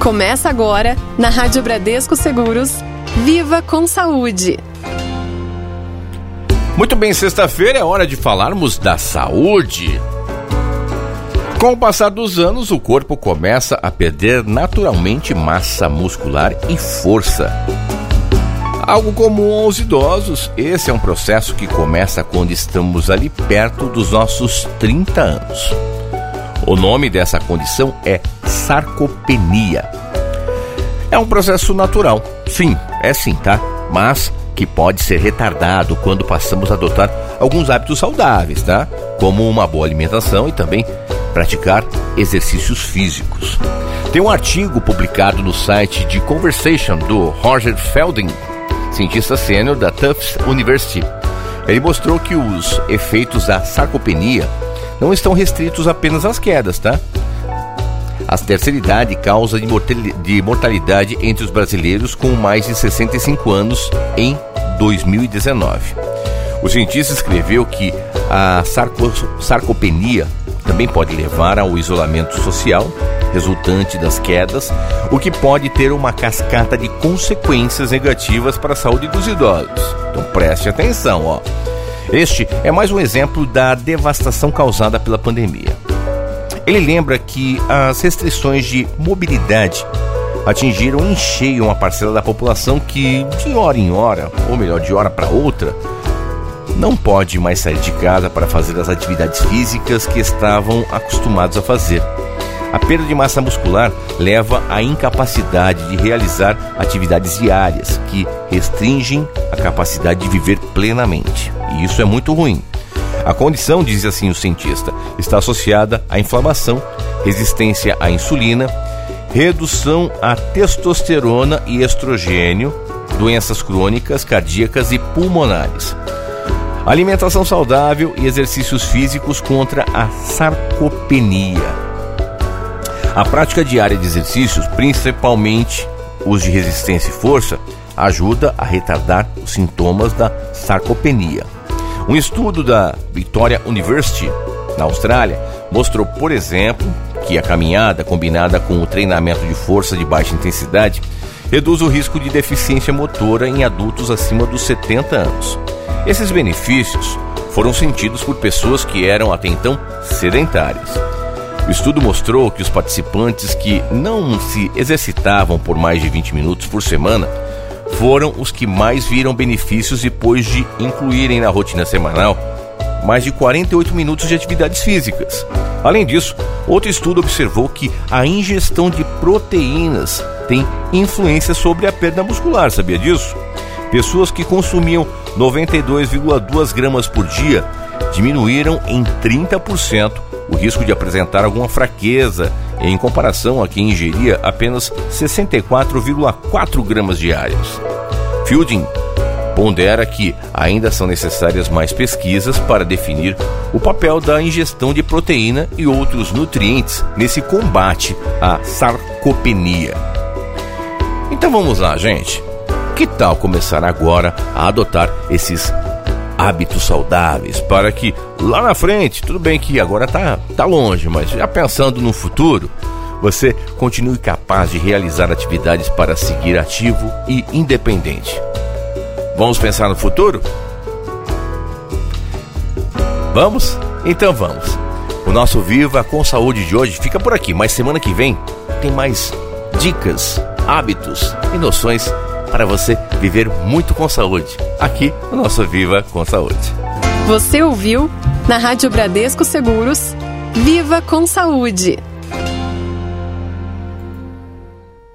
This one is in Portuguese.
Começa agora, na Rádio Bradesco Seguros, Viva com Saúde. Muito bem, sexta-feira é hora de falarmos da saúde. Com o passar dos anos, o corpo começa a perder naturalmente massa muscular e força. Algo comum aos idosos, esse é um processo que começa quando estamos ali perto dos nossos 30 anos. O nome dessa condição é sarcopenia. É um processo natural, sim, é sim, tá? Mas que pode ser retardado quando passamos a adotar alguns hábitos saudáveis, tá? Como uma boa alimentação e também praticar exercícios físicos. Tem um artigo publicado no site de Conversation do Roger Felding, cientista sênior da Tufts University. Ele mostrou que os efeitos da sarcopenia não estão restritos apenas às quedas, tá? A terceira idade causa de mortalidade entre os brasileiros com mais de 65 anos em 2019. O cientista escreveu que a sarco sarcopenia também pode levar ao isolamento social resultante das quedas, o que pode ter uma cascata de consequências negativas para a saúde dos idosos. Então preste atenção, ó. Este é mais um exemplo da devastação causada pela pandemia. Ele lembra que as restrições de mobilidade atingiram em cheio uma parcela da população que, de hora em hora, ou melhor, de hora para outra, não pode mais sair de casa para fazer as atividades físicas que estavam acostumados a fazer. A perda de massa muscular leva à incapacidade de realizar atividades diárias que restringem a capacidade de viver plenamente. E isso é muito ruim. A condição, diz assim o cientista, está associada à inflamação, resistência à insulina, redução à testosterona e estrogênio, doenças crônicas, cardíacas e pulmonares. Alimentação saudável e exercícios físicos contra a sarcopenia. A prática diária de exercícios, principalmente os de resistência e força, ajuda a retardar os sintomas da sarcopenia. Um estudo da Victoria University, na Austrália, mostrou, por exemplo, que a caminhada combinada com o treinamento de força de baixa intensidade reduz o risco de deficiência motora em adultos acima dos 70 anos. Esses benefícios foram sentidos por pessoas que eram até então sedentárias. O estudo mostrou que os participantes que não se exercitavam por mais de 20 minutos por semana foram os que mais viram benefícios depois de incluírem na rotina semanal mais de 48 minutos de atividades físicas. Além disso, outro estudo observou que a ingestão de proteínas tem influência sobre a perda muscular, sabia disso? Pessoas que consumiam 92,2 gramas por dia diminuíram em 30% o risco de apresentar alguma fraqueza em comparação a quem ingeria apenas 64,4 gramas diários. Fielding pondera que ainda são necessárias mais pesquisas para definir o papel da ingestão de proteína e outros nutrientes nesse combate à sarcopenia. Então vamos lá, gente. Que tal começar agora a adotar esses hábitos saudáveis para que lá na frente, tudo bem que agora tá, tá longe, mas já pensando no futuro, você continue capaz de realizar atividades para seguir ativo e independente. Vamos pensar no futuro? Vamos? Então vamos. O nosso Viva com Saúde de hoje fica por aqui, mas semana que vem tem mais dicas, hábitos e noções para você viver muito com saúde, aqui no nosso Viva com Saúde. Você ouviu na Rádio Bradesco Seguros, Viva com Saúde.